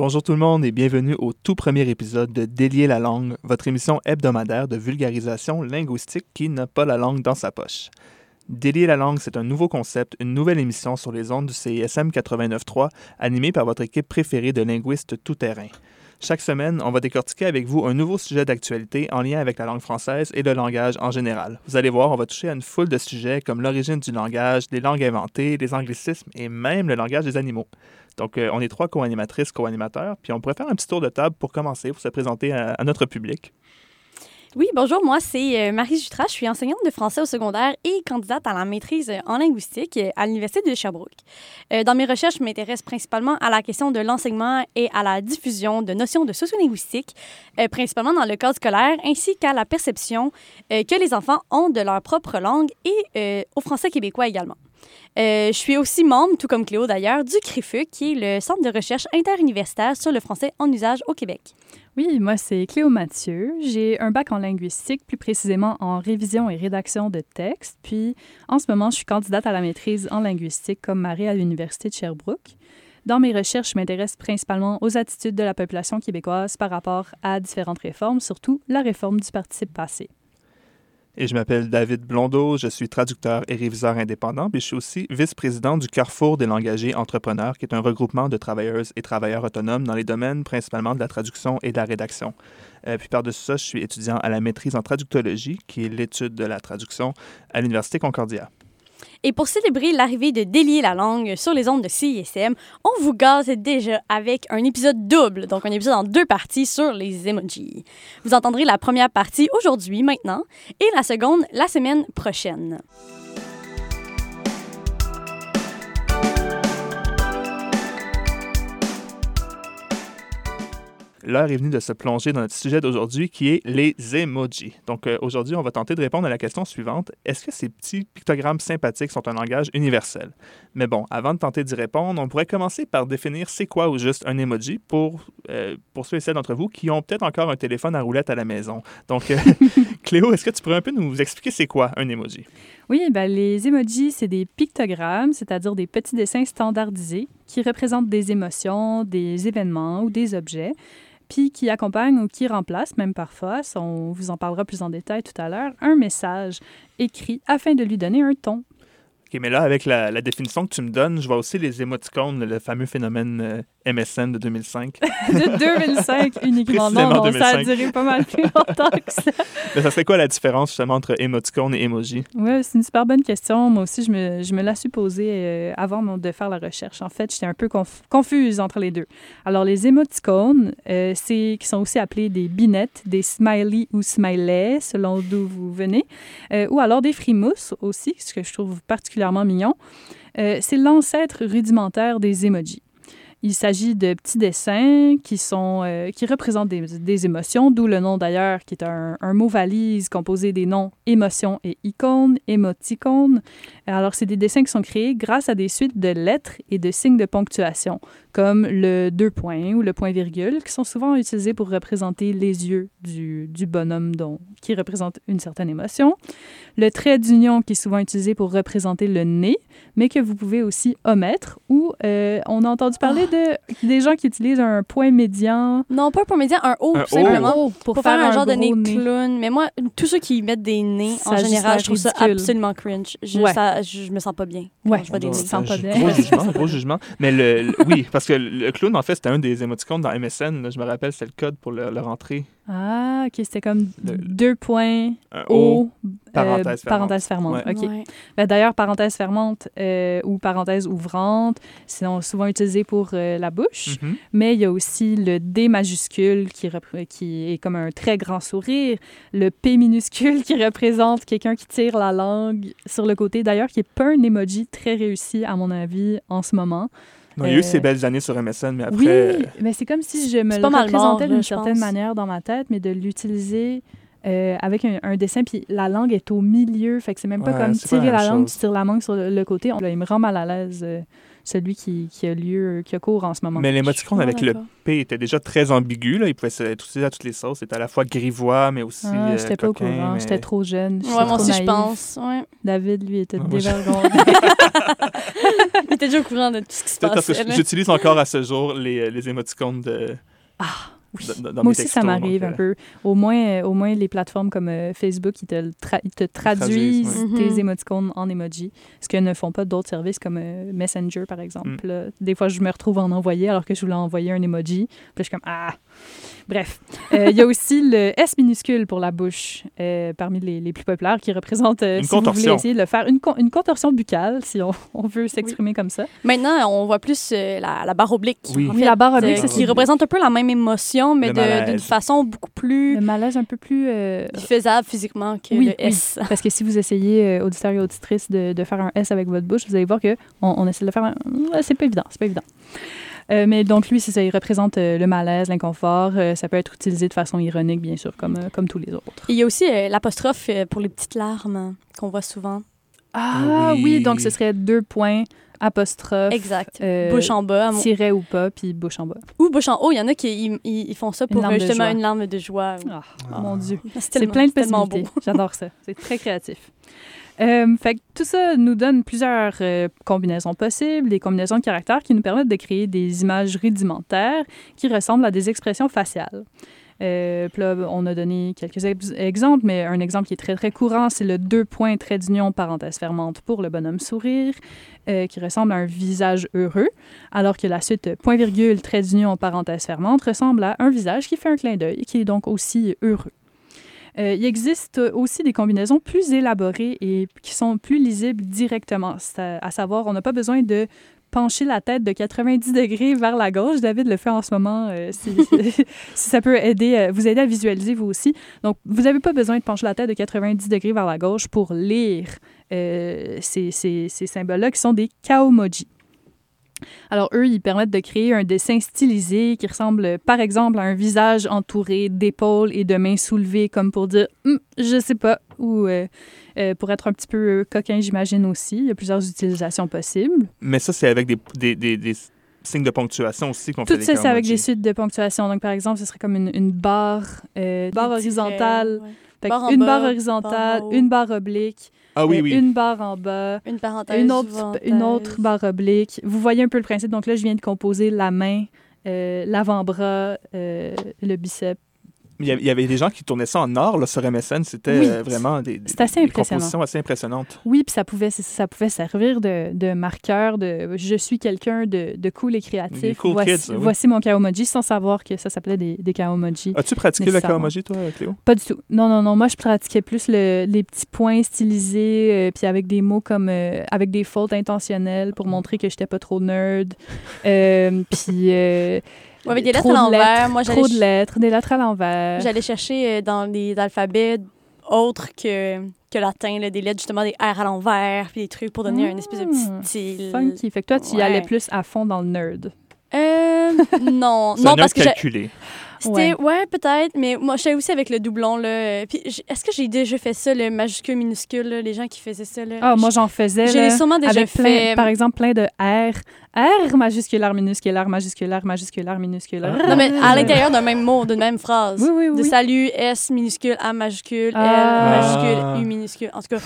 Bonjour tout le monde et bienvenue au tout premier épisode de Délier la langue, votre émission hebdomadaire de vulgarisation linguistique qui n'a pas la langue dans sa poche. Délier la langue, c'est un nouveau concept, une nouvelle émission sur les ondes du CISM 89.3, animée par votre équipe préférée de linguistes tout-terrain. Chaque semaine, on va décortiquer avec vous un nouveau sujet d'actualité en lien avec la langue française et le langage en général. Vous allez voir, on va toucher à une foule de sujets comme l'origine du langage, les langues inventées, les anglicismes et même le langage des animaux. Donc, euh, on est trois co-animatrices, co-animateurs, puis on pourrait faire un petit tour de table pour commencer, pour se présenter à, à notre public. Oui, bonjour, moi c'est euh, Marie Jutras, je suis enseignante de français au secondaire et candidate à la maîtrise en linguistique euh, à l'Université de Sherbrooke. Dans mes recherches, je m'intéresse principalement à la question de l'enseignement et à la diffusion de notions de sociolinguistique, principalement dans le cadre scolaire, ainsi qu'à la perception que les enfants ont de leur propre langue et au français québécois également. Je suis aussi membre, tout comme Cléo d'ailleurs, du CRIFUC, qui est le Centre de recherche interuniversitaire sur le français en usage au Québec. Oui, moi, c'est Cléo Mathieu. J'ai un bac en linguistique, plus précisément en révision et rédaction de textes. Puis, en ce moment, je suis candidate à la maîtrise en linguistique comme Marie à l'Université de Sherbrooke. Dans mes recherches, je m'intéresse principalement aux attitudes de la population québécoise par rapport à différentes réformes, surtout la réforme du participe passé. Et je m'appelle David Blondeau, je suis traducteur et réviseur indépendant, puis je suis aussi vice-président du Carrefour des langagers entrepreneurs, qui est un regroupement de travailleuses et travailleurs autonomes dans les domaines principalement de la traduction et de la rédaction. Euh, puis par-dessus ça, je suis étudiant à la maîtrise en traductologie, qui est l'étude de la traduction à l'Université Concordia. Et pour célébrer l'arrivée de Délier la langue sur les ondes de CISM, on vous gaze déjà avec un épisode double, donc un épisode en deux parties sur les emojis. Vous entendrez la première partie aujourd'hui, maintenant, et la seconde la semaine prochaine. L'heure est venue de se plonger dans notre sujet d'aujourd'hui qui est les emojis. Donc euh, aujourd'hui, on va tenter de répondre à la question suivante. Est-ce que ces petits pictogrammes sympathiques sont un langage universel? Mais bon, avant de tenter d'y répondre, on pourrait commencer par définir c'est quoi ou juste un emoji pour, euh, pour ceux et celles d'entre vous qui ont peut-être encore un téléphone à roulette à la maison. Donc, euh, Cléo, est-ce que tu pourrais un peu nous expliquer c'est quoi un emoji? Oui, ben, les emojis, c'est des pictogrammes, c'est-à-dire des petits dessins standardisés qui représentent des émotions, des événements ou des objets puis qui accompagne ou qui remplace, même parfois, on vous en parlera plus en détail tout à l'heure, un message écrit afin de lui donner un ton. OK, mais là, avec la, la, définition que tu me donnes, je vois aussi les émoticônes, le fameux phénomène euh, MSN de 2005. de 2005 uniquement. Non, non, ça a duré pas mal plus longtemps que ça. Mais ça serait quoi la différence justement entre émoticône et emoji? Oui, c'est une super bonne question. Moi aussi, je me, je me la suis posée euh, avant de faire la recherche. En fait, j'étais un peu confuse entre les deux. Alors, les émoticônes, euh, c'est qui sont aussi appelés des binettes, des smileys ou smileys, selon d'où vous venez, ou alors des frimousses aussi, ce que je trouve particulièrement mignon. Euh, c'est l'ancêtre rudimentaire des emojis. Il s'agit de petits dessins qui, sont, euh, qui représentent des, émotions, d'où le nom d'ailleurs, qui est un, un, mot valise composé des noms émotion et icône, émoticône. Alors, c'est des dessins qui sont créés grâce à des suites de lettres et de signes de ponctuation, comme le deux points ou le point-virgule, qui sont souvent utilisés pour représenter les yeux du, du bonhomme dont, qui représente une certaine émotion. Le trait d'union, qui est souvent utilisé pour représenter le nez, mais que vous pouvez aussi omettre, ou euh, on a entendu parler de, des gens qui utilisent un point médian. Non, pas un point médian, un O, tout simplement. O Pour, pour faire, faire un un genre de nez clown. Mais moi, tous ceux qui mettent des nez, en Ça général, je trouve ça absolument cringe. Je, Ouais. ça- je, je me sens pas bien. Ouais. je vois des On nez. se sent pas bien. Gros jugement, gros jugement. Mais le, le- oui, parce que le clown, en fait, c'était un des émoticônes dans MSN. là. je me rappelle, c'est le code pour le, le rentrer. Ah, OK, c'était comme Le- deux points, Un O, O, euh, parenthèse fermante. parenthèse fermante. Ouais. Ben, D'ailleurs, parenthèse fermante euh, ou parenthèse ouvrante, c'est souvent utilisé pour euh, la bouche, Mhm. mais il y a aussi le D majuscule qui, qui est comme un très grand sourire, le P minuscule qui représente quelqu'un qui tire la langue sur le côté, d'ailleurs, qui n'est pas un emoji très réussi, à mon avis, en ce moment. Non, il y a eu Euh, ces belles années sur MSN, mais après. oui, euh, mais c'est comme si je me le représentais d'une certaine manière dans ma tête, mais de l'utiliser euh, avec un, un dessin, puis la langue est au milieu, fait que c'est même pas Ouais, comme la tirer la même langue, tu tires la langue sur le, le côté. Là, il me rend mal à l'aise euh, celui qui, qui a lieu, qui a cours en ce moment. Mais l'émoticône avec le. P était déjà très ambigu. Là. Il pouvait être utilisé à toutes les sauces. C'était à la fois grivois, mais aussi. Ah, euh, j'étais pas au courant, mais- j'étais trop jeune. Ouais, moi aussi, je pense. Ouais. David, lui, était Ouais, moi, je- dévergondé. Il était déjà au courant de tout ce qui se passait. j'utilise encore à ce jour les, les émoticônes de. Ah, oui. dans- dans Moi aussi, ça m'arrive donc, un euh, peu. Au moins, euh, au moins, les plateformes comme euh, Facebook, ils te, le tra- ils te traduisent tes Mhm. émoticônes en emoji, ce que ne font pas d'autres services comme euh, Messenger, par exemple. Mm. Là, des fois, je me retrouve en envoyer alors que je voulais envoyer un emoji. Puis je suis comme, ah! Bref. Euh, Il y a aussi le S minuscule pour la bouche, euh, parmi les, les plus populaires, qui représente, euh, Une si vous voulez contorsion. essayer de le faire, une, con- une contorsion buccale, si on, on veut s'exprimer comme ça. Maintenant, on voit plus euh, la, la barre oblique. Oui. en Oui, fait, la barre oblique, qui représente un peu la même émotion, mais d'une façon beaucoup plus Le malaise un peu plus... euh, faisable physiquement que Oui, le oui. S. Parce que si vous essayez, euh, auditeurs et auditrices, de, de faire un S avec votre bouche, vous allez voir que on, on essaie de le faire. un- C'est pas évident, c'est pas évident. Euh, mais donc, lui, c'est ça, il représente euh, le malaise, l'inconfort. Euh, ça peut être utilisé de façon ironique, bien sûr, comme, euh, comme tous les autres. Il y a aussi euh, l'apostrophe pour les petites larmes hein, qu'on voit souvent. Ah Oui. oui, donc ce serait deux points, apostrophe, Exact. euh, bouche en bas. mon- tiret ou pas, puis bouche en bas. Ou bouche en haut. Il y en a qui ils, font ça pour de justement une larme de joie. Ah, Ah. mon Dieu. C'est plein de possibilités. J'adore ça. C'est très créatif. Euh, fait que tout ça nous donne plusieurs euh, combinaisons possibles, des combinaisons de caractères qui nous permettent de créer des images rudimentaires qui ressemblent à des expressions faciales. Euh, on a donné quelques ex- exemples, mais un exemple qui est très, très courant, c'est le deux points trait d'union parenthèse fermante pour le bonhomme sourire, qui ressemble à un visage heureux, alors que la suite point virgule trait d'union parenthèse fermante ressemble à un visage qui fait un clin d'œil, qui est donc aussi heureux. Euh, il existe aussi des combinaisons plus élaborées et qui sont plus lisibles directement. C'est À, à savoir, on n'a pas besoin de pencher la tête de 90 degrés vers la gauche. David le fait en ce moment, euh, si, si ça peut aider, euh, vous aider à visualiser vous aussi. Donc, vous n'avez pas besoin de pencher la tête de 90 degrés vers la gauche pour lire euh, ces, ces- ces symboles-là qui sont des kaomoji. Alors, eux, ils permettent de créer un dessin stylisé qui ressemble, par exemple, à un visage entouré d'épaules et de mains soulevées, comme pour dire Hum, je sais pas, ou euh, euh, pour être un petit peu euh, coquin, j'imagine aussi. Il y a plusieurs utilisations possibles. Mais ça, c'est avec des, des, des, des signes de ponctuation aussi qu'on fait Tout ça, c'est avec des suites de ponctuation. Donc, par exemple, ce serait comme une, une barre, euh, barre horizontale, ouais. Barre une bas, barre horizontale, une barre oblique, Ah oui, euh, oui. une barre en bas, Une parenthèse. une autre, une autre barre oblique. Vous voyez un peu le principe. Donc là, je viens de composer la main, euh, l'avant-bras, euh, le bicep. Il y avait- des gens qui tournaient ça en or là, sur MSN. C'était Oui. euh, vraiment des, des, assez des compositions assez impressionnantes. Oui, puis ça pouvait, ça pouvait servir de, de marqueur de je suis quelqu'un de, de cool et créatif. Cool voici, kids, oui. voici mon kaomoji sans savoir que ça s'appelait des, des kaomoji. As-tu pratiqué le kawamoji, toi, Cléo? Pas du tout. Non, non, non. Moi, je pratiquais plus le- les petits points stylisés, euh, puis avec des mots comme euh, avec des fautes intentionnelles pour montrer que j'étais pas trop nerd. Euh, puis. Ouais, avec des trop lettres à de l'envers. lettres, Moi, j'allais Trop de lettres, des lettres à l'envers. J'allais chercher euh, dans les alphabets autres que, que latin, là, des lettres, justement, des R à l'envers, puis des trucs pour donner un espèce de Hmm. petit style. Funky. Fait que toi, tu y Ouais. allais plus à fond dans le nerd. Euh, non, non, parce que calculé. C'était, ouais, peut-être, mais moi, j'étais aussi avec le doublon, là. Puis, est-ce que j'ai déjà fait ça, le majuscule, minuscule, là, les gens qui faisaient ça, là? Ah, moi, j'en faisais. J'ai là, sûrement déjà avec plein, fait. par exemple, plein de R. R majusculaire, minusculaire, majusculaire, majusculaire, minusculaire. Ah. Non, mais à l'intérieur d'un même mot, d'une même phrase. Oui, oui, oui. De salut, S minuscule, A majuscule, Ah. L majuscule, U minuscule. En tout cas,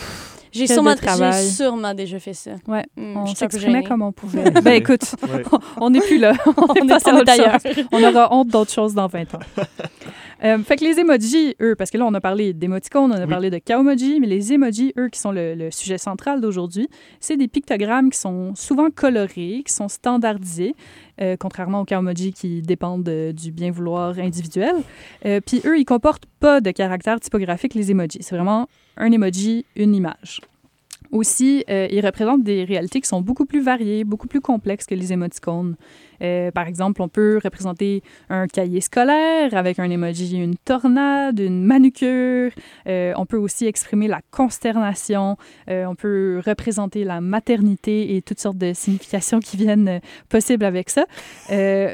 j'ai sûrement, sûrement déjà fait ça. Ouais, Hmm, On s'exprimait comme on pouvait. ben écoute, Ouais. on n'est plus là. on est On est passé à on autre chose. Aura honte d'autres choses dans 20 ans. Euh, fait que les emojis, eux, parce que là, on a parlé d'émoticônes, on a Oui. parlé de kaomoji, mais les emojis, eux, qui sont le, le sujet central d'aujourd'hui, c'est des pictogrammes qui sont souvent colorés, qui sont standardisés, euh, contrairement aux kaomoji qui dépendent de- du bien vouloir individuel. Euh, Puis eux, ils comportent pas de caractère typographique, les emojis. C'est vraiment un emoji, une image. Aussi, ils représentent des réalités qui sont beaucoup plus variées, beaucoup plus complexes que les émoticônes. Euh, par exemple, on peut représenter un cahier scolaire avec un emoji, une tornade, une manucure. Euh, on peut aussi exprimer la consternation. Euh, on peut représenter la maternité et toutes sortes de significations qui viennent possibles avec ça.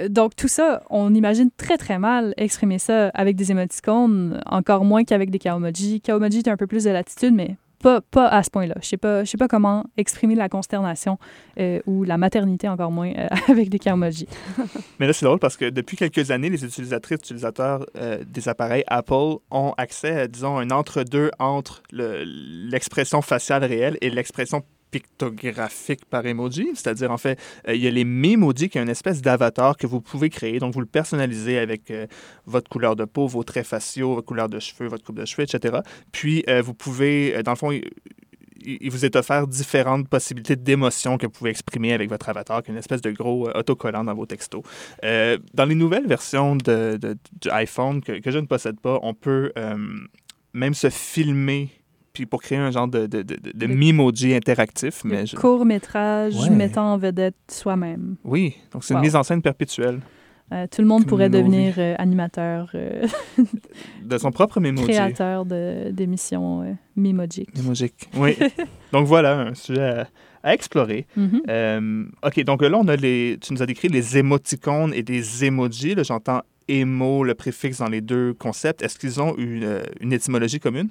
Donc, tout ça, on imagine très, très mal exprimer ça avec des émoticônes, encore moins qu'avec des kaomoji. Kaomoji, tu as un peu plus de latitude, mais pas, pas à ce point-là. Je sais pas, sais pas comment exprimer la consternation euh, ou la maternité encore moins euh, avec des Carmoji. Mais là, c'est drôle parce que depuis quelques années, les utilisatrices, utilisateurs euh, des appareils Apple ont accès à, disons, un entre-deux entre le- l'expression faciale réelle et l'expression pictographique par emoji. C'est-à-dire, en fait, euh, il y a les Memoji qui est une espèce d'avatar que vous pouvez créer. Donc, vous le personnalisez avec euh, votre couleur de peau, vos traits faciaux, votre couleur de cheveux, votre coupe de cheveux, etc. Puis, euh, vous pouvez, dans le fond, il, vous est offert différentes possibilités d'émotions que vous pouvez exprimer avec votre avatar, qui est une espèce de gros autocollant dans vos textos. Dans les nouvelles versions de, de- iPhone que, je ne possède pas, on peut même se filmer puis pour créer un genre de, de, de, de Memoji interactif. Mais je- Court-métrage Ouais. mettant en vedette soi-même. Oui, donc c'est une mise en scène perpétuelle Euh, tout le monde Comme pourrait devenir euh, animateur, euh, de son propre Memoji. créateur d'émissions Memojiques. Memojique. Oui. donc voilà, un sujet à, à explorer. Mhm. OK, donc là, on a les, tu nous as décrit les émoticônes et les emojis. Là, j'entends émo, le préfixe dans les deux concepts. Est-ce qu'ils ont une, une étymologie commune?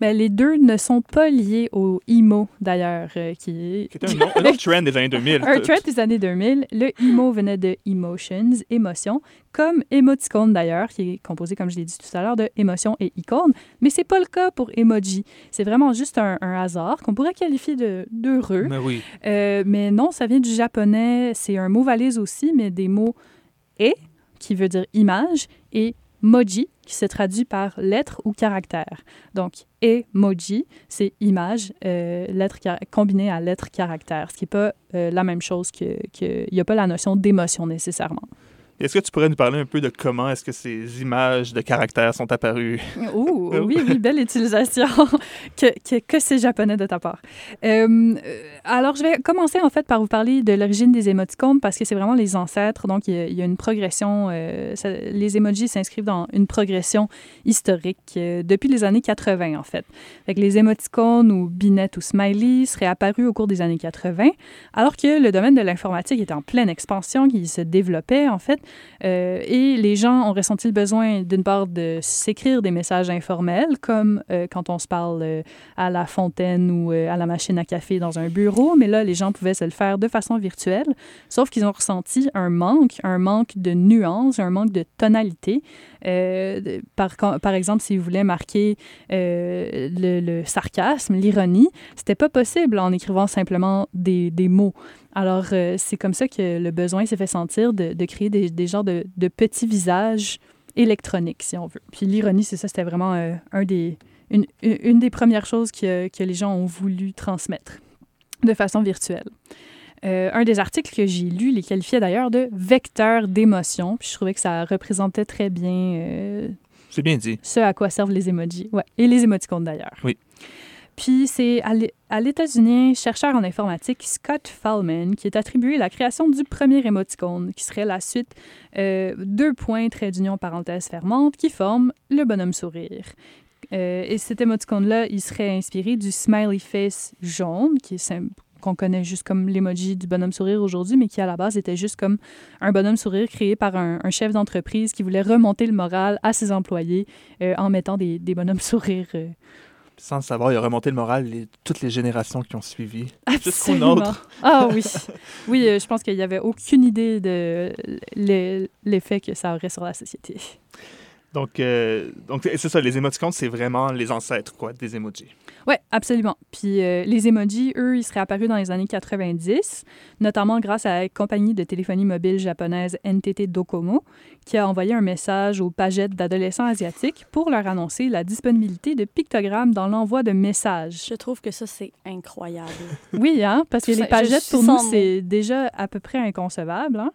Ben, les deux ne sont pas liés au emo, d'ailleurs, euh, qui est Qui un, un autre trend des années 2000. un trend des années 2000. Le emo venait de emotions, émotion, comme émoticône d'ailleurs, qui est composé, comme je l'ai dit tout à l'heure, de émotion et icône. Mais c'est pas le cas pour emoji. C'est vraiment juste un, un hasard qu'on pourrait qualifier de d'heureux. Mais oui. Euh, mais non, ça vient du japonais. C'est un mot valise aussi, mais des mots e, qui veut dire image, et moji, qui se traduit par lettre ou caractère. Donc, emoji, c'est image, euh, lettre combinée à lettre caractère, ce qui n'est pas euh, la même chose que- Il n'y a pas la notion d'émotion nécessairement. Est-ce que tu pourrais nous parler un peu de comment est-ce que ces images de caractères sont apparues? Oh, oui, oui, belle utilisation. que que, que c'est japonais de ta part. Euh, euh, alors, je vais commencer en fait par vous parler de l'origine des émoticônes parce que c'est vraiment les ancêtres. Donc, il y a, il y a une progression. euh, ça- les emojis s'inscrivent dans une progression historique euh, depuis les années 80, en fait. Fait que les émoticônes ou binettes ou smiley seraient apparus au cours des années 80, alors que le domaine de l'informatique était en pleine expansion, qui se développait, en fait. Euh, et les gens ont ressenti le besoin, d'une part, de s'écrire des messages informels, comme euh, quand on se parle euh, à la fontaine ou à la machine à café dans un bureau, mais là, les gens pouvaient se le faire de façon virtuelle, sauf qu'ils ont ressenti un manque, un manque de nuances, un manque de tonalité. Par, exemple, si vous voulez marquer le, sarcasme, l'ironie, c'était pas possible en écrivant simplement des mots. Alors, euh, c'est comme ça que le besoin s'est fait sentir de, de créer des, des genres de, de petits visages électroniques, si on veut. Puis l'ironie, c'est ça, c'était vraiment euh, un des, une, des premières choses que, que les gens ont voulu transmettre de façon virtuelle. Euh, un des articles que j'ai lu les qualifiait d'ailleurs de vecteurs d'émotion. Puis je trouvais que ça représentait très bien C'est bien dit. ce à quoi servent les emojis. Ouais, et les émoticônes d'ailleurs. Oui. Puis c'est à l'É- à l'États-Unis, chercheur en informatique Scott Fallman qui est attribué la création du premier émoticône, qui serait la suite euh, deux points, trait d'union, parenthèse fermante, qui forment le bonhomme sourire. Euh, et cet émoticône-là, il serait inspiré du smiley face jaune, qui est sim- qu'on connaît juste comme l'emoji du bonhomme sourire aujourd'hui, mais qui à la base était juste comme un bonhomme sourire créé par un, chef d'entreprise qui voulait remonter le moral à ses employés euh, en mettant des, des bonhommes sourires. euh, Sans le savoir, il a remonté le moral les, toutes les générations qui ont suivi. Absolument. Ah oui. Oui, euh, je pense qu'il n'y avait aucune idée de l'e- l'effet que ça aurait sur la société. Donc, euh, donc c'est ça, les émoticônes, c'est vraiment les ancêtres quoi, des emojis. Oui, absolument. Puis euh, les emojis, eux, ils seraient apparus dans les années 90, notamment grâce à la compagnie de téléphonie mobile japonaise NTT Docomo, qui a envoyé un message aux pagettes d'adolescents asiatiques pour leur annoncer la disponibilité de pictogrammes dans l'envoi de messages. Je trouve que ça, c'est incroyable. Oui, hein, parce que les pagettes, pour nous, c'est déjà à peu près inconcevable. Hein?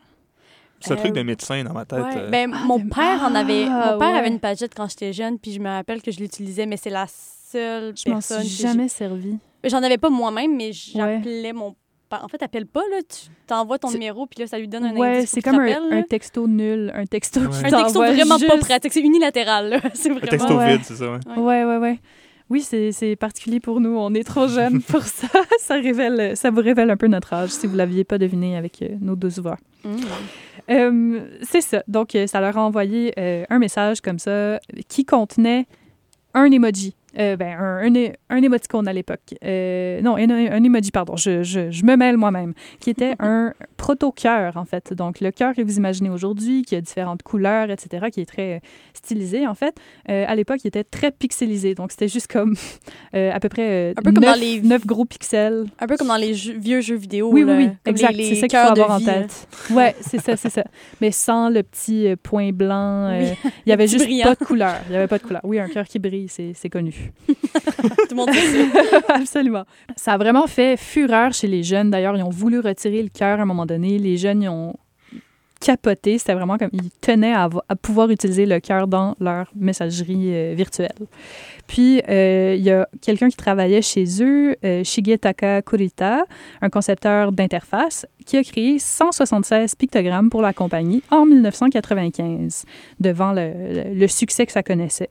C'est un Euh, truc de médecin dans ma tête. Ouais. euh. Ben, mon de- père en avait. Ah, mon père ouais. avait une pagette quand j'étais jeune, puis je me rappelle que je l'utilisais, mais c'est la seule Je m'en personne. suis que j'ai- jamais servi. J'en avais pas moi-même, mais j'appelais mon père. En fait, t'appelles pas, là. Tu t'envoies ton numéro, puis là, ça lui donne un Ouais, indice. c'est comme un, un texto nul, un texto Ouais. qui Un texto vraiment pas pratique. C'est unilatéral, là. C'est Un vraiment. texto Ouais. vide, c'est ça, ouais. Ouais, ouais, ouais. Oui, c'est particulier pour nous. On est trop jeunes pour ça. ça, révèle, ça vous révèle un peu notre âge, si vous ne l'aviez pas deviné avec euh, nos douze voix. Mm. Euh, c'est ça. Donc, euh, ça leur a envoyé euh, un message comme ça qui contenait un emoji euh, ben, un, un, un émoticône à l'époque. Euh, non, un, un emoji, pardon, je, je, je me mêle moi-même, qui était un proto-cœur, en fait. Donc, le cœur que vous imaginez aujourd'hui, qui a différentes couleurs, etc., qui est très stylisé, en fait, euh, à l'époque, il était très pixelisé. Donc, c'était juste comme euh, à peu près Un peu comme 9, dans les- 9 gros pixels. Un peu comme dans les jeux- vieux jeux vidéo. Oui, oui, là, oui, comme exact. C'est ça qu'il faut avoir en vie, tête. Ouais, c'est ça, c'est ça. Mais sans le petit euh, point blanc. euh, il y avait juste brillant. pas de couleur. Il y avait pas de couleur. Oui, un cœur qui brille, c'est c'est Tout le monde. Absolument. Ça a vraiment fait fureur chez les jeunes. D'ailleurs, ils ont voulu retirer le cœur à un moment donné. Les jeunes, ils ont capoté. C'était vraiment comme ils tenaient à, pouvoir utiliser le cœur dans leur messagerie euh, virtuelle. Puis, euh, il y a quelqu'un qui travaillait chez eux, euh, Shigetaka Kurita, un concepteur d'interface, qui a créé 176 pictogrammes pour la compagnie en 1995, devant le, le- le succès que ça connaissait.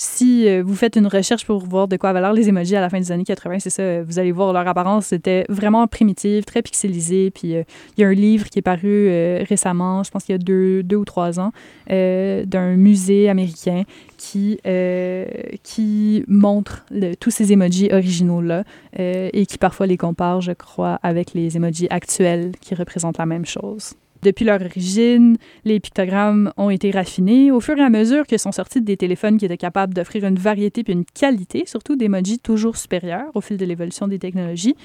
Si euh, vous faites une recherche pour voir de quoi avaient l'air les emojis à la fin des années 80, c'est ça, euh, vous allez voir leur apparence, c'était vraiment primitive, très pixelisé. Puis euh, il y a un livre qui est paru récemment, je pense qu'il y a deux, ou trois ans, d'un musée américain qui, qui montre tous ces emojis originaux-là et qui parfois les compare, je crois, avec les emojis actuels qui représentent la même chose. Depuis leur origine, les pictogrammes ont été raffinés au fur et à mesure que sont sortis des téléphones qui étaient capables d'offrir une variété puis une qualité, surtout d'emojis toujours supérieures au fil de l'évolution des technologies.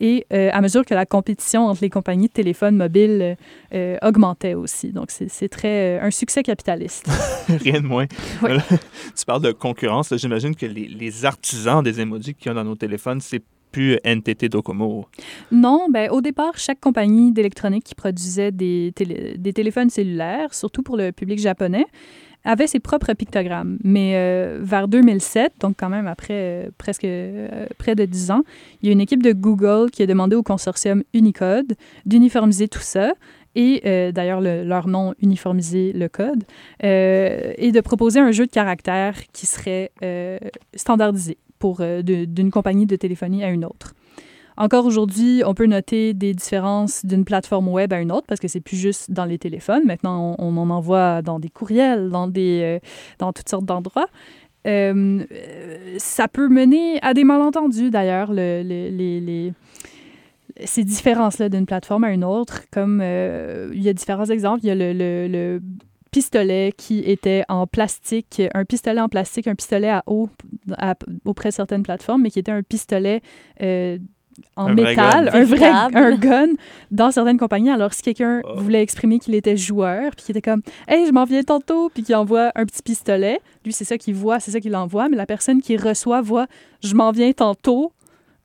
Et euh, à mesure que la compétition entre les compagnies de téléphones mobiles euh, euh, augmentait aussi. Donc, c'est très euh, un succès capitaliste. Rien de moins. Tu parles de concurrence. J'imagine que les, les artisans des emojis qu'il y a dans nos téléphones, c'est plus NTT Docomo? Non, ben, au départ, chaque compagnie d'électronique qui produisait des, télé- des téléphones cellulaires, surtout pour le public japonais, avait ses propres pictogrammes. Mais euh, vers 2007, donc quand même après euh, presque euh, près de 10 ans, il y a une équipe de Google qui a demandé au consortium Unicode d'uniformiser tout ça et d'ailleurs le- leur nom uniformiser le code et de proposer un jeu de caractères qui serait standardisé pour euh, d'une compagnie de téléphonie à une autre. Encore aujourd'hui, on peut noter des différences d'une plateforme web à une autre parce que c'est plus juste dans les téléphones. Maintenant, on, en envoie dans des courriels, dans, des, euh, dans toutes sortes d'endroits. Euh, ça peut mener à des malentendus, d'ailleurs, ces différences-là d'une plateforme à une autre. Comme il y a différents exemples. Il y a le- le pistolet qui était en plastique, un pistolet en plastique, un pistolet à eau à- auprès de certaines plateformes, mais qui était un pistolet euh, en Un métal, un vrai un gun dans certaines compagnies. Alors, si quelqu'un Oh. voulait exprimer qu'il était joueur, puis qu'il était comme « Hey, je m'en viens tantôt », puis qu'il envoie un petit pistolet, lui, c'est ça qu'il voit, c'est ça qu'il envoie, mais la personne qui reçoit voit « Je m'en viens tantôt »,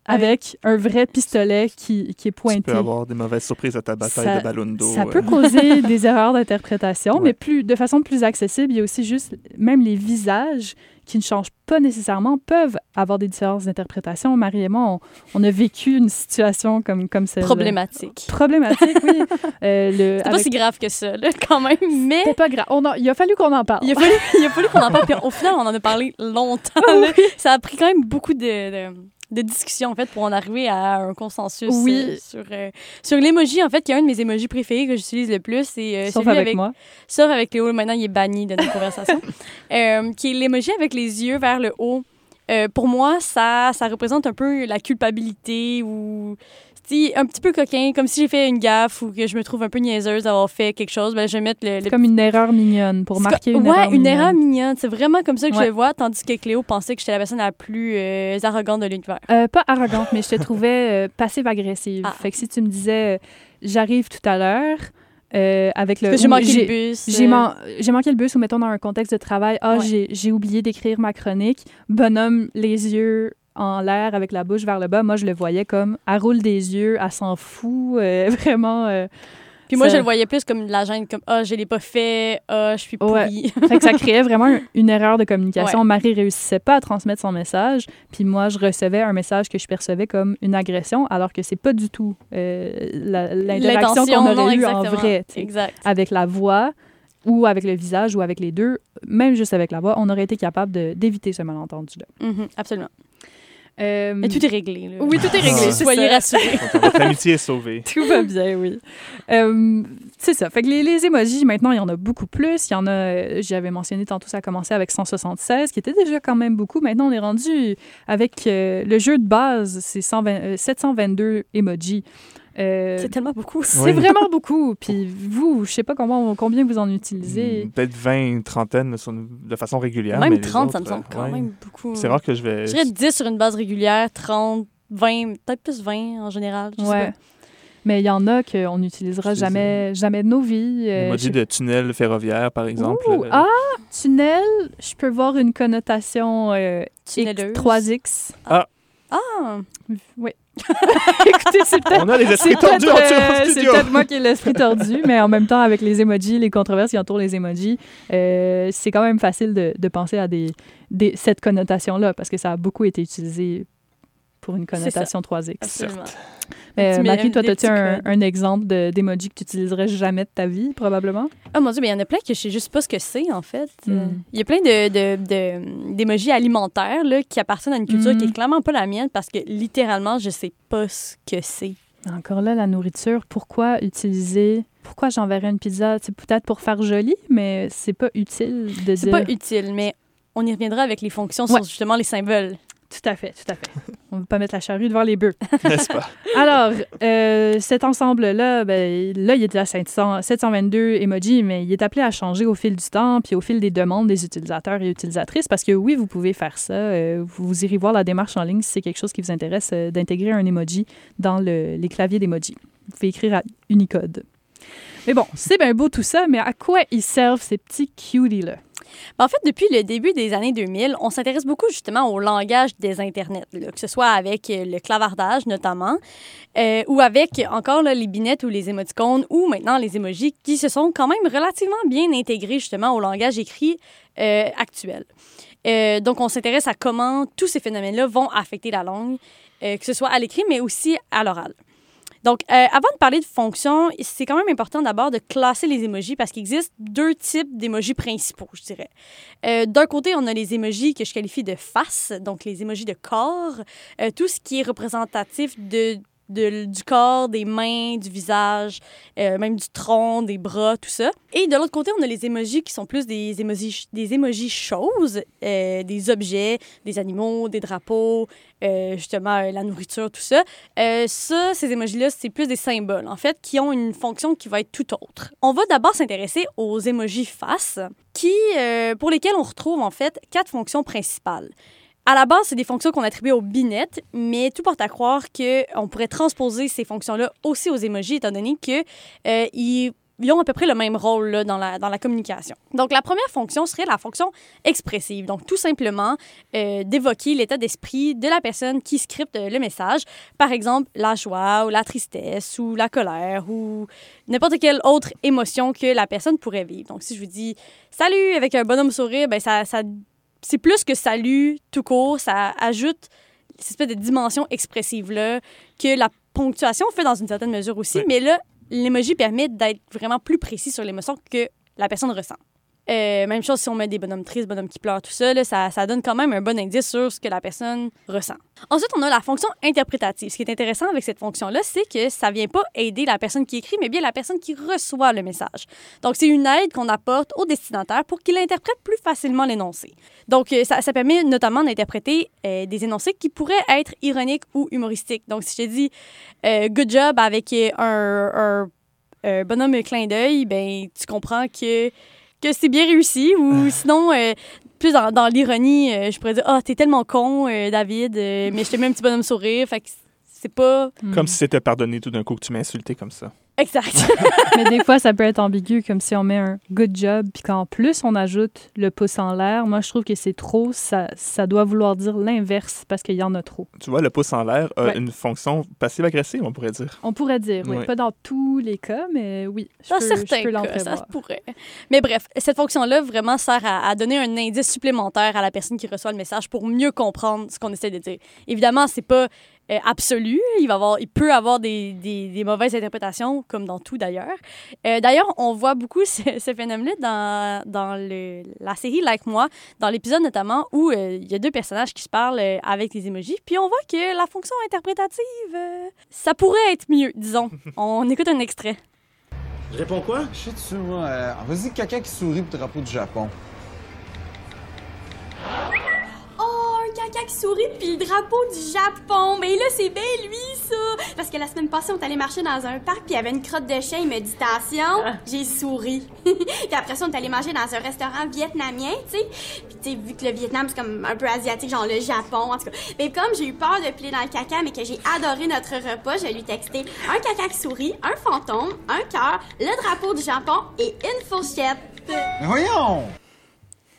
avec un vrai pistolet qui, qui est Tu pointé. peux avoir des mauvaises surprises à ta bataille Ça- de ballon d'eau. Ça euh. peut causer des erreurs d'interprétation, Ouais. mais plus, de façon plus accessible, il y a aussi juste, même les visages qui ne changent pas nécessairement peuvent avoir des différences d'interprétation. Marie et moi, on, on a vécu une situation comme, comme celle Problématique. Problématique, oui. Euh, le, pas si grave que ça, là, quand même, mais C'était pas grave. On a- Il a fallu qu'on en parle. il a fallu, qu'on en parle. Puis au final, on en a parlé longtemps. là. Ça a pris quand même beaucoup de, de, de discussions, en fait, pour en arriver à un consensus Oui. euh, sur, euh, sur l'emoji, en fait, qui est un de mes emojis préférés que j'utilise le plus. C'est euh, Sauf avec, avec, moi. Sauf avec Léo, maintenant il est banni de notre conversation. Euh, qui est l'emoji avec les yeux vers le haut. Euh, pour moi, ça, ça représente un peu la culpabilité ou un petit peu coquin, comme si j'ai fait une gaffe ou que je me trouve un peu niaiseuse d'avoir fait quelque chose, ben, je vais mettre le, comme une erreur mignonne pour marquer une ouais, erreur une mignonne. erreur mignonne. C'est vraiment comme ça que je le vois, tandis que Cléo pensait que j'étais la personne la plus euh, arrogante de l'univers. Euh, pas arrogante, mais je te trouvais euh, passive-agressive. Ah. Fait que si tu me disais, j'arrive tout à l'heure, euh, avec le... J'ai manqué le bus. J'ai man- j'ai manqué le bus ou mettons dans un contexte de travail, ah, Ouais. j'ai oublié d'écrire ma chronique, bonhomme, les yeux en l'air avec la bouche vers le bas. Moi, je le voyais comme, elle roule des yeux, elle s'en fout, euh, vraiment. euh, Puis moi, ça- je le voyais plus comme de la gêne, comme Ah, je l'ai pas fait, ah, je suis Ouais. pourrie. Fait que ça créait vraiment un- une erreur de communication. Ouais. Marie réussissait pas à transmettre son message, puis moi, je recevais un message que je percevais comme une agression, alors que c'est pas du tout euh, l'interaction qu'on aurait eue en vrai. Exact. Avec la voix ou avec le visage ou avec les deux, même juste avec la voix, on aurait été capable d'éviter ce malentendu-là. Mhm, absolument. Euh, Mais tout est réglé. Là. Oui, tout est réglé. Ah. c'est Soyez rassurés. Votre amitié est sauvée. Tout va bien, oui. Euh, c'est ça. Fait que les, les emojis, maintenant, il y en a beaucoup plus. Il y en a, euh, j'avais mentionné tantôt, ça a commencé avec 176, qui était déjà quand même beaucoup. Maintenant, on est rendu avec euh, le jeu de base, c'est 120 euh, 722 emojis. Euh, C'est tellement beaucoup. c'est Oui. vraiment beaucoup. Puis vous, je sais pas comment, combien vous en utilisez. Hmm, Peut-être 20, une trentaine de façon régulière. mais Même les 30, ça me semble euh, quand ouais. même beaucoup. C'est rare que je vais. Je dirais 10 sur une base régulière, 30, 20, peut-être plus 20 en général. Je sais Ouais. pas. Mais il y en a qu'on n'utilisera jamais, jamais de nos vies. Euh, L'emoji je- de tunnel ferroviaire, par exemple. Ouh, euh, ah, tunnel, je peux voir une connotation euh, Tunneleuse. 3X. Ah! Oui. Écoutez, c'est peut-être On a les esprits tordus en euh, c'est peut-être moi qui ai l'esprit tordu, mais en même temps, avec les emojis, les controverses qui entourent les emojis, euh, c'est quand même facile de, de penser à des, des- cette connotation-là, parce que ça a beaucoup été utilisé pour une connotation 3X. Absolument. Euh, petit- Marie, toi, as-tu un, exemple de- d'emoji que tu utiliserais jamais de ta vie, probablement? Ah mon dieu, mais il y en a plein que je sais juste pas ce que c'est en fait. Mm. Euh, Il y a plein de, de, de- d'émojis alimentaires là, qui appartiennent à une culture Mm. qui est clairement pas la mienne parce que littéralement je sais pas ce que c'est. Encore là, la nourriture, pourquoi utiliser... Pourquoi j'enverrais une pizza? C'est peut-être pour faire joli, mais c'est pas utile de C'est dire... pas utile, mais on y reviendra avec les fonctions Ouais. sur justement les symboles. Tout à fait, tout à fait. On ne veut pas mettre la charrue devant les bœufs. N'est-ce pas? Alors, euh, cet ensemble-là, ben, là, il était à 700 722 emojis, mais il est appelé à changer au fil du temps, puis au fil des demandes des utilisateurs et utilisatrices, parce que oui, vous pouvez faire ça. euh, vous irez voir la démarche en ligne si c'est quelque chose qui vous intéresse, euh, d'intégrer un emoji dans le- les claviers d'emoji. Vous pouvez écrire à Unicode. Mais bon, c'est bien beau tout ça, mais à quoi ils servent ces petits cuties-là? Ben, En fait, depuis le début des années 2000, on s'intéresse beaucoup justement au langage des Internets, que ce soit avec euh, le clavardage notamment, euh, ou avec encore les binettes ou les émoticônes, ou maintenant les emojis qui se sont quand même relativement bien intégrés justement au langage écrit euh, actuel. Donc, on s'intéresse à comment tous ces phénomènes-là vont affecter la langue, que ce soit à l'écrit, mais aussi à l'oral. Donc, euh, avant de parler de fonctions, c'est quand même important d'abord de classer les émojis parce qu'il existe deux types d'émojis principaux, je dirais. Euh, D'un côté, on a les émojis que je qualifie de face, donc les émojis de corps, euh, tout ce qui est représentatif de, de- du corps, des mains, du visage, euh, même du tronc, des bras, tout ça. Et de l'autre côté, on a les émojis qui sont plus des émojis, des choses, euh, des objets, des animaux, des drapeaux, euh, justement la nourriture, tout ça. Ça, ces émojis-là, c'est plus des symboles, en fait, qui ont une fonction qui va être tout autre. On va d'abord s'intéresser aux émojis face, qui, pour lesquels on retrouve, en fait, quatre fonctions principales. À la base, c'est des fonctions qu'on attribue aux binettes, mais tout porte à croire qu'on pourrait transposer ces fonctions-là aussi aux émojis, étant donné que euh, ont à peu près le même rôle là, dans, la, dans la communication. Donc, la première fonction serait la fonction expressive. Donc, tout simplement, euh, d'évoquer l'état d'esprit de la personne qui scripte le message. Par exemple, la joie ou la tristesse ou la colère ou n'importe quelle autre émotion que la personne pourrait vivre. Donc, si je vous dis salut avec un bonhomme sourire, ben ça, c'est plus que salut tout court. Ça ajoute cette espèce de dimension expressive-là que la ponctuation fait dans une certaine mesure aussi. Mais là, l'emoji permet d'être vraiment plus précis sur l'émotion que la personne ressent. Euh, même chose si on met des bonhommes tristes, bonhommes qui pleurent, tout ça, ça, donne quand même un bon indice sur ce que la personne ressent. Ensuite, on a la fonction interprétative. Ce qui est intéressant avec cette fonction-là, c'est que ça vient pas aider la personne qui écrit, mais bien la personne qui reçoit le message. Donc, c'est une aide qu'on apporte au destinataire pour qu'il interprète plus facilement l'énoncé. Donc, euh, ça, permet notamment d'interpréter euh, des énoncés qui pourraient être ironiques ou humoristiques. Donc, si je te dis euh, good job avec un, un- un bonhomme clin d'œil, ben tu comprends que, que c'est bien réussi. Ou sinon, euh, plus dans, dans l'ironie, euh, je pourrais dire Ah, t'es tellement con, euh, David, mais je te mets un petit bonhomme sourire. Fait que c'est pas. Comme si c'était pardonné tout d'un coup que tu m'as insulté comme ça. Exact. Mais des fois, ça peut être ambigu, comme si on met un good job, puis qu'en plus, on ajoute le pouce en l'air. Moi, je trouve que c'est trop. Ça, ça doit vouloir dire l'inverse, parce qu'il y en a trop. Tu vois, le pouce en l'air a Ouais. une fonction passive-agressive, on pourrait dire. On pourrait dire, oui. Ouais. Pas dans tous les cas, mais oui. Je Dans peux, certains je peux cas, ça se pourrait. Mais bref, cette fonction-là vraiment sert à, à donner un indice supplémentaire à la personne qui reçoit le message pour mieux comprendre ce qu'on essaie de dire. Évidemment, c'est pas euh, absolu. Il, va avoir, il peut avoir des, des- des mauvaises interprétations, comme dans tout d'ailleurs. Euh, d'ailleurs, on voit beaucoup ce, ce phénomène-là dans, dans le, la série Like Moi, dans l'épisode notamment où euh, il y a deux personnages qui se parlent euh, avec les emojis, puis on voit que la fonction interprétative, euh, ça pourrait être mieux, disons. on écoute un extrait. Je réponds quoi? Je sais dessus, moi. Euh, Vas-y, quelqu'un qui sourit pour le drapeau du Japon. Sourit puis le drapeau du Japon. Mais là, c'est bien lui, ça. Parce que la semaine passée, on est allé marcher dans un parc puis il y avait une crotte de chien, méditation. J'ai souri. puis après ça, on est allé manger dans un restaurant vietnamien, tu sais. Puis tu sais, vu que le Vietnam, c'est comme un peu asiatique, genre le Japon, en tout cas. Mais comme j'ai eu peur de piler dans le caca, mais que j'ai adoré notre repas, je lui ai texté un caca qui sourit, un fantôme, un cœur, le drapeau du Japon et une fourchette. Mais voyons!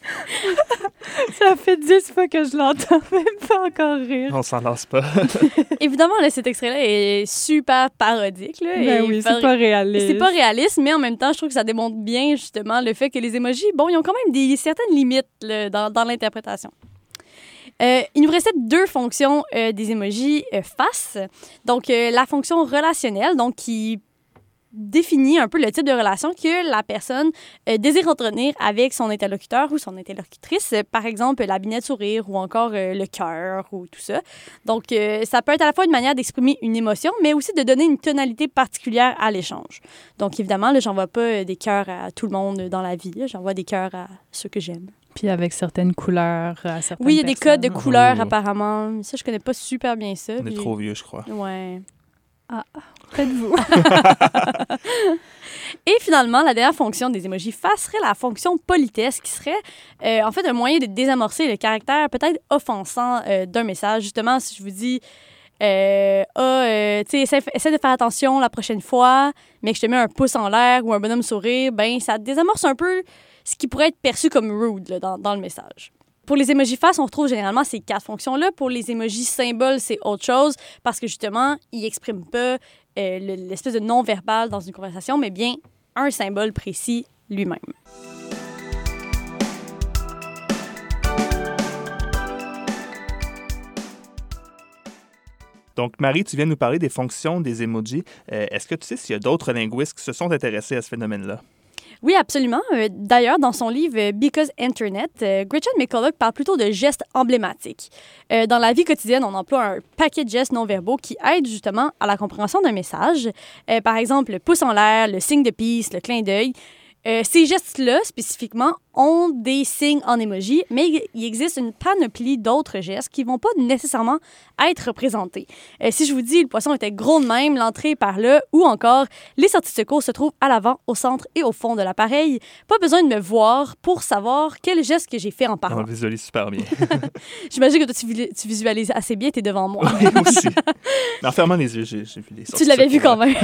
Ça fait dix fois que je l'entends, même pas encore rire. On s'en lasse pas. Évidemment, là, cet extrait-là est super parodique. Là, Ben et oui, par- c'est pas réaliste. C'est pas réaliste, mais en même temps, je trouve que ça démontre bien justement le fait que les emojis, bon, ils ont quand même des certaines limites là, dans, dans l'interprétation. Euh, il nous restait deux fonctions euh, des emojis euh, face. Donc, euh, la fonction relationnelle, donc qui définit un peu le type de relation que la personne euh, désire entretenir avec son interlocuteur ou son interlocutrice. Par exemple, la binette sourire ou encore euh, le cœur ou tout ça. Donc, euh, ça peut être à la fois une manière d'exprimer une émotion, mais aussi de donner une tonalité particulière à l'échange. Donc, évidemment, là, j'envoie pas des cœurs à tout le monde dans la vie. J'envoie des cœurs à ceux que j'aime. Puis avec certaines couleurs à certaines Oui, il y a des codes de personnes. couleurs, Oh. apparemment. Ça, je connais pas super bien ça. On est puis- trop vieux, je crois. Ouais. Faites-vous. Et finalement, la dernière fonction des emojis face serait la fonction politesse, qui serait euh, en fait un moyen de désamorcer le caractère peut-être offensant euh, d'un message. Justement, si je vous dis, euh, ah, euh, tu sais, essaie, de faire attention la prochaine fois, mais que je te mets un pouce en l'air ou un bonhomme sourire, ben ça désamorce un peu ce qui pourrait être perçu comme rude dans le message. Pour les emojis face, on retrouve généralement ces quatre fonctions-là. Pour les emojis symboles, c'est autre chose parce que justement, ils n'expriment pas euh, le- l'espèce de non-verbal dans une conversation, mais bien un symbole précis lui-même. Donc, Marie, tu viens nous parler des fonctions des emojis. Euh, Est-ce que tu sais s'il y a d'autres linguistes qui se sont intéressés à ce phénomène-là? Oui, absolument. Euh, D'ailleurs, dans son livre euh, Because Internet, euh, Gretchen McCulloch parle plutôt de gestes emblématiques. Dans la vie quotidienne, on emploie un paquet de gestes non-verbaux qui aident justement à la compréhension d'un message. Par exemple, le pouce en l'air, le signe de peace, le clin d'œil. Ces gestes-là, spécifiquement, ont des signes en emoji, mais il- existe une panoplie d'autres gestes qui vont pas nécessairement être représentés. Euh, si je vous dis le poisson était gros de même, l'entrée par là, ou encore les sorties de secours se trouvent à l'avant, au centre et au fond de l'appareil, pas besoin de me voir pour savoir quel geste que j'ai fait en On parlant. le visualise super bien. J'imagine que toi, tu, vi- tu visualises assez bien, tu es devant moi. Oui, aussi. En fermant les yeux, j'ai vu les Tu l'avais vu quand même.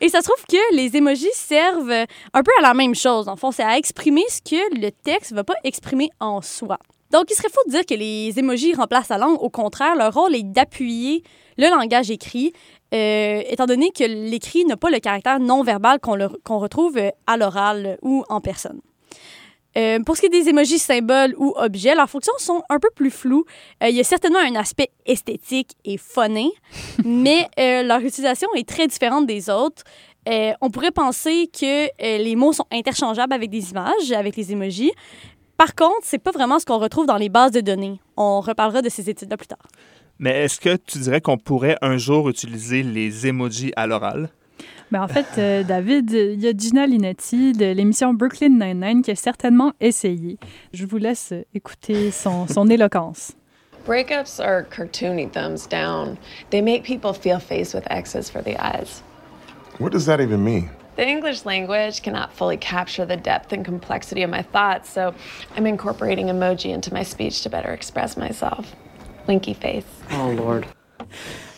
Et ça se trouve que les emojis servent un peu à la même chose. En fond, c'est à exprimer ce que le texte ne va pas exprimer en soi. Donc, il serait faux de dire que les emojis remplacent la langue. Au contraire, leur rôle est d'appuyer le langage écrit, euh, étant donné que l'écrit n'a pas le caractère non-verbal qu'on retrouve euh, à l'oral ou en personne. Euh, pour ce qui est des emojis symboles ou objets, leurs fonctions sont un peu plus floues. Euh, il y a certainement un aspect esthétique et phoné, mais euh, leur utilisation est très différente des autres. Euh, on pourrait penser que euh, les mots sont interchangeables avec des images, avec les emojis. Par contre, c'est pas vraiment ce qu'on retrouve dans les bases de données. On reparlera de ces études-là plus tard. Mais est-ce que tu dirais qu'on pourrait un jour utiliser les emojis à l'oral? Ben, en fait, euh, David, il y a Gina Linetti de l'émission Brooklyn Nine-Nine qui a certainement essayé. Je vous laisse écouter son, son éloquence. Breakups are cartoony thumbs down. They make people feel face with X's for the eyes. What does that even mean? The English language cannot fully capture the depth and complexity of my thoughts, so I'm incorporating emoji into my speech to better express myself. Winky face. Oh, Lord.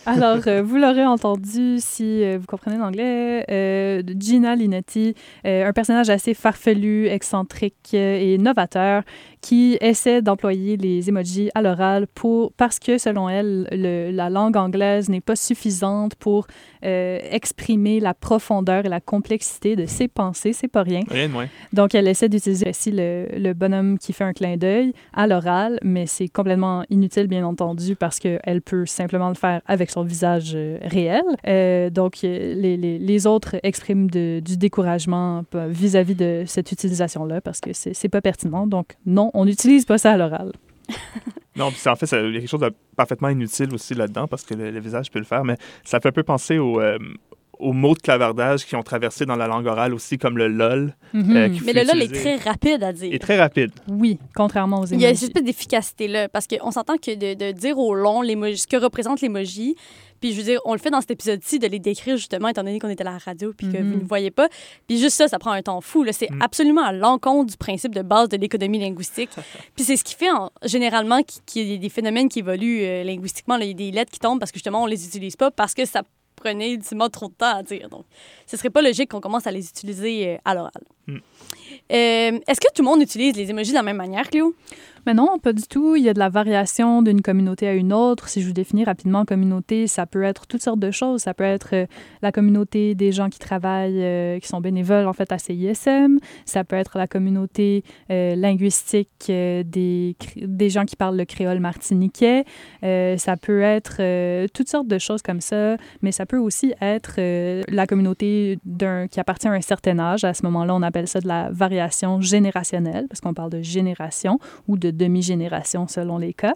Alors, euh, vous l'aurez entendu si euh, vous comprenez l'anglais, euh, Gina Linetti, euh, un personnage assez farfelu, excentrique euh, et novateur qui essaie d'employer les emojis à l'oral pour parce que selon elle le- la langue anglaise n'est pas suffisante pour euh, exprimer la profondeur et la complexité de ses pensées c'est pas rien. Rien de moins. donc elle essaie d'utiliser aussi le, le bonhomme qui fait un clin d'œil à l'oral mais c'est complètement inutile bien entendu parce qu'elle peut simplement le faire avec son visage euh, réel. Euh, donc les, les, les autres expriment de- du découragement vis-à-vis de cette utilisation là parce que c'est pas pertinent. Donc non on n'utilise pas ça à l'oral. Non, puis en fait, il y a quelque chose de parfaitement inutile aussi là-dedans parce que le, le visage peut le faire, mais ça fait un peu penser au, euh, aux mots de clavardage qui ont traversé dans la langue orale aussi, comme le lol. Mhm. euh, qui Mais le LOL est très rapide à dire. est très rapide. Oui, contrairement aux Il y a cette espèce d'efficacité-là, parce qu'on s'entend que de, de dire au long ce que représente l'emoji, puis je veux dire, on le fait dans cet épisode-ci de les décrire justement, étant donné qu'on était à la radio puis que Mhm. vous ne voyez pas. Puis juste ça, ça prend un temps fou. là. C'est Mm. absolument à l'encontre du principe de base de l'économie linguistique. puis c'est ce qui fait en- généralement qui- qu'il y a des phénomènes qui évoluent euh, linguistiquement. là. Il y a des lettres qui tombent parce que justement, on les utilise pas parce que ça prenait ultimement trop de temps à dire. Donc, ce serait pas logique qu'on commence à les utiliser euh, à l'oral. Mm. Euh, Est-ce que tout le monde utilise les emojis de la même manière, Cléo? Mais non, pas du tout. Il y a de la variation d'une communauté à une autre. Si je vous définis rapidement communauté, ça peut être toutes sortes de choses. Ça peut être euh, la communauté des gens qui travaillent, euh, qui sont bénévoles en fait à CISM. Ça peut être la communauté euh, linguistique des, des gens qui parlent le créole martiniquais. Ça peut être toutes sortes de choses comme ça. Mais ça peut aussi être la communauté qui appartient à un certain âge. À ce moment-là, on appelle ça de la variation générationnelle parce qu'on parle de génération ou de demi-génération selon les cas.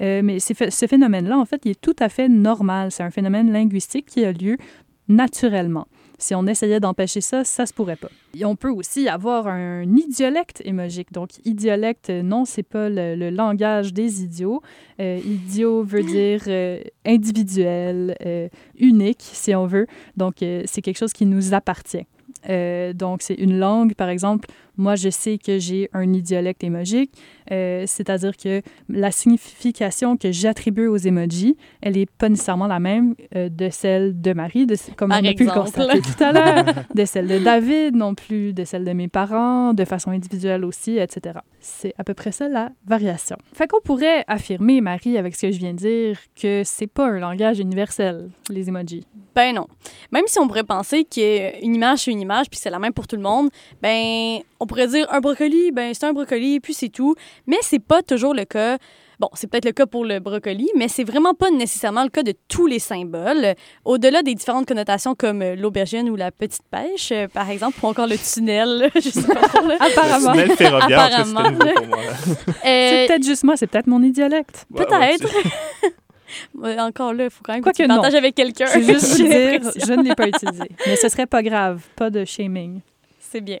Euh, mais ce phénomène-là, en fait, il est tout à fait normal. C'est un phénomène linguistique qui a lieu naturellement. Si on essayait d'empêcher ça, ça se pourrait pas. Et on peut aussi avoir un idiolecte émogique. Donc, idiolecte, non, c'est pas le, langage des idiots. Euh, idiot veut dire euh, individuel, unique, si on veut. Donc, c'est quelque chose qui nous appartient. Donc, c'est une langue, par exemple. Moi, je sais que j'ai un idiolecte émogique, euh, c'est-à-dire que la signification que j'attribue aux emojis, elle n'est pas nécessairement la même euh, de celle de Marie, de, comme Par on a pu le constater tout à l'heure, de celle de David non plus, de celle de mes parents, de façon individuelle aussi, etc. C'est à peu près ça la variation. Fait qu'on pourrait affirmer, Marie, avec ce que je viens de dire, que c'est pas un langage universel, les emojis. Ben non. Même si on pourrait penser qu'une image, c'est une image, puis c'est la même pour tout le monde, ben on pourrait dire un brocoli, ben c'est un brocoli, puis c'est tout. Mais c'est pas toujours le cas. Bon, c'est peut-être le cas pour le brocoli, mais c'est vraiment pas nécessairement le cas de tous les symboles. Au-delà des différentes connotations comme euh, l'aubergine ou la petite pêche, euh, par exemple, ou encore le tunnel, je sais pas trop. là. Apparemment. Le tunnel ferroviaire, Apparemment. c'était nouveau pour moi. là. C'est Euh, peut-être juste moi, c'est peut-être mon idiolecte. Ouais, Peut-être. c'est- Ouais, encore là, il faut quand même Quoi que tu que le non. partages avec quelqu'un. Je veux juste vous dire, je ne l'ai pas utilisé. Mais ce serait pas grave, pas de shaming. C'est bien.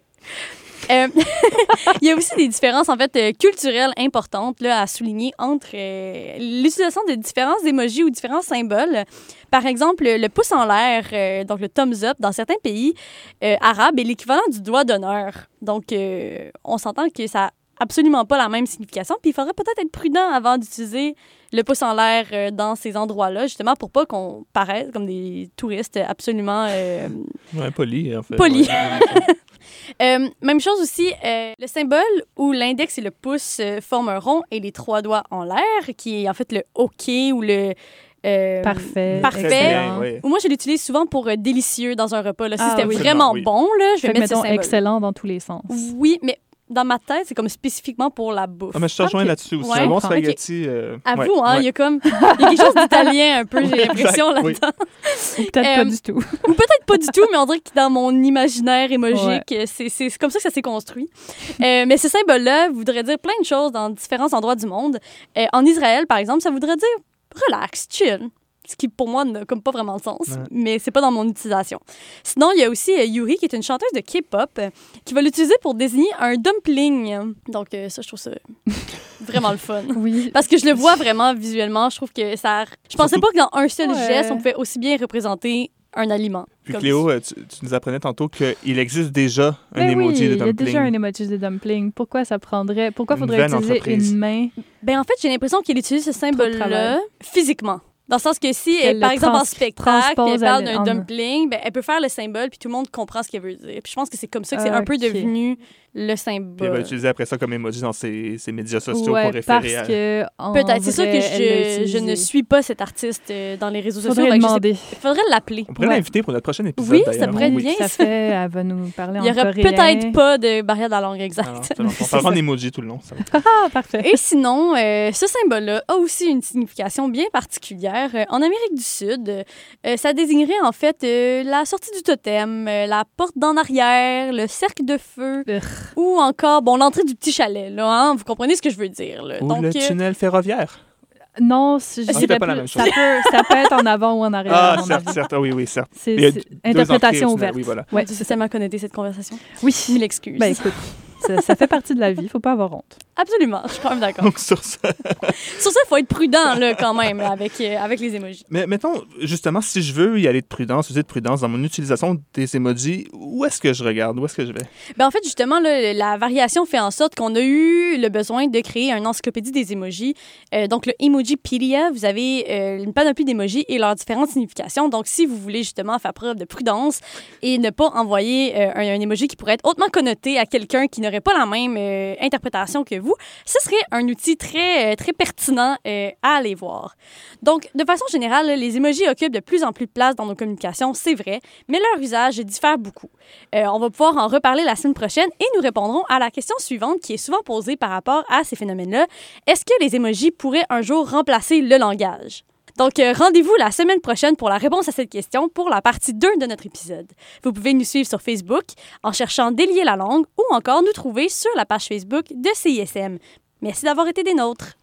Euh, il y a aussi des différences en fait euh, culturelles importantes là, à souligner entre euh, l'utilisation de différents emojis ou différents symboles. Par exemple, le pouce en l'air, euh, donc le thumbs up, dans certains pays arabes, est l'équivalent du doigt d'honneur. Donc, on s'entend que ça n'a absolument pas la même signification. Puis, il faudrait peut-être être prudent avant d'utiliser le pouce en l'air dans ces endroits-là, justement pour pas qu'on paraisse comme des touristes absolument euh, Ouais, poli, en fait. Poli. Ouais. Euh, même chose aussi, euh, le symbole où l'index et le pouce euh, forment un rond et les trois doigts en l'air, qui est en fait le OK ou le... euh, Parfait. Parfait. Excellent. oui. ou Moi, je l'utilise souvent pour euh, délicieux dans un repas. Là. Si Ah c'était oui. vraiment oui. bon, là, je vais Fait mettre ce mettons, symbole. excellent dans tous les sens. Oui, mais dans ma tête, c'est comme spécifiquement pour la bouffe. Ah, mais je te rejoins là-dessus aussi. Ouais. Un bon spaghetti. euh, À ouais, vous, hein, il ouais. y a comme il y a quelque chose d'italien un peu, j'ai l'impression oui. là-dedans. Ou peut-être pas Euh, du tout. Ou peut-être pas du tout, mais on dirait que dans mon imaginaire émogique, c'est c'est comme ça que ça s'est construit. Euh, mais ce symbole-là voudrait dire plein de choses dans différents endroits du monde. Euh, en Israël, par exemple, ça voudrait dire relax, chill. Ce qui, pour moi, n'a comme pas vraiment de sens, Ouais. mais c'est pas dans mon utilisation. Sinon, il y a aussi euh, Yuri, qui est une chanteuse de K-pop, euh, qui va l'utiliser pour désigner un dumpling. Donc, euh, ça, je trouve ça vraiment le fun. Oui. Parce que je le vois vraiment visuellement, je trouve que ça. Je pensais pas que dans un seul Ouais. geste, on pouvait aussi bien représenter un aliment. Puis Cléo, tu, tu nous apprenais tantôt qu'il existe déjà un Ben emoji oui, de il y a dumpling. déjà un emoji de dumpling. Pourquoi ça prendrait... Pourquoi Une faudrait utiliser entreprise. une main? Ben en fait, j'ai l'impression qu'il utilise ce symbole-là physiquement. Dans le sens que si, elle, par le exemple, en spectacle, elle parle d'un dumpling, ben, elle peut faire le symbole, puis tout le monde comprend ce qu'elle veut dire. Puis je pense que c'est comme ça que c'est Ah, un peu ok. devenu le Puis elle va symbole. utiliser après ça comme emoji dans ses, ses médias sociaux Ouais, pour référer parce à... que Peut-être. C'est sûr que je, je ne suis pas cet artiste euh, dans les réseaux sociaux. Faudrait sais- demander. Il faudrait l'appeler. On pourrait Ouais. l'inviter pour notre prochain épisode, Oui, ça pourrait être Oui. bien. Ça fait, elle va nous parler Il y en aurait coréen. peut-être pas de barrière de la langue exacte. Alors, on parlera en emoji tout le long. ça va. Ah, parfait. Et sinon, euh, ce symbole-là a aussi une signification bien particulière. Euh, en Amérique du Sud, euh, ça désignerait en fait euh, la sortie du totem, euh, la porte d'en arrière, le cercle de feu, Urgh. Ou encore, bon, l'entrée du petit chalet, là, hein, vous comprenez ce que je veux dire. Là. Ou Donc, le euh, tunnel ferroviaire. Non, c'est Ah, pas la même ça peut, ça peut être en avant ou en arrière. Ah, certes, certes. Ah oui, oui, certes. C'est interprétation ouverte. Oui, voilà. Ouais, c'est tellement connoté cette conversation. Oui. Mille excuses. Ben écoute, ça, ça fait partie de la vie, faut pas avoir honte. Absolument, je suis quand même d'accord. Donc, sur ça. Sur ça, il faut être prudent là, quand même avec, euh, avec les emojis. Mais mettons, justement, si je veux y aller de prudence, user de prudence dans mon utilisation des emojis, où est-ce que je regarde? Où est-ce que je vais? Ben, en fait, justement, là, la variation fait en sorte qu'on a eu le besoin de créer une encyclopédie des emojis. Euh, donc, le Emojipedia, vous avez euh, une panoplie d'emojis et leurs différentes significations. Donc, si vous voulez justement faire preuve de prudence et ne pas envoyer euh, un, un emoji qui pourrait être hautement connoté à quelqu'un qui pas la même euh, interprétation que vous, ce serait un outil très, euh, très pertinent euh, à aller voir. Donc, de façon générale, les emojis occupent de plus en plus de place dans nos communications, c'est vrai, mais leur usage diffère beaucoup. On va pouvoir en reparler la semaine prochaine et nous répondrons à la question suivante qui est souvent posée par rapport à ces phénomènes-là. Est-ce que les emojis pourraient un jour remplacer le langage? Donc, euh, rendez-vous la semaine prochaine pour la réponse à cette question pour la partie 2 de notre épisode. Vous pouvez nous suivre sur Facebook en cherchant Délier la langue ou encore nous trouver sur la page Facebook de CISM. Merci d'avoir été des nôtres.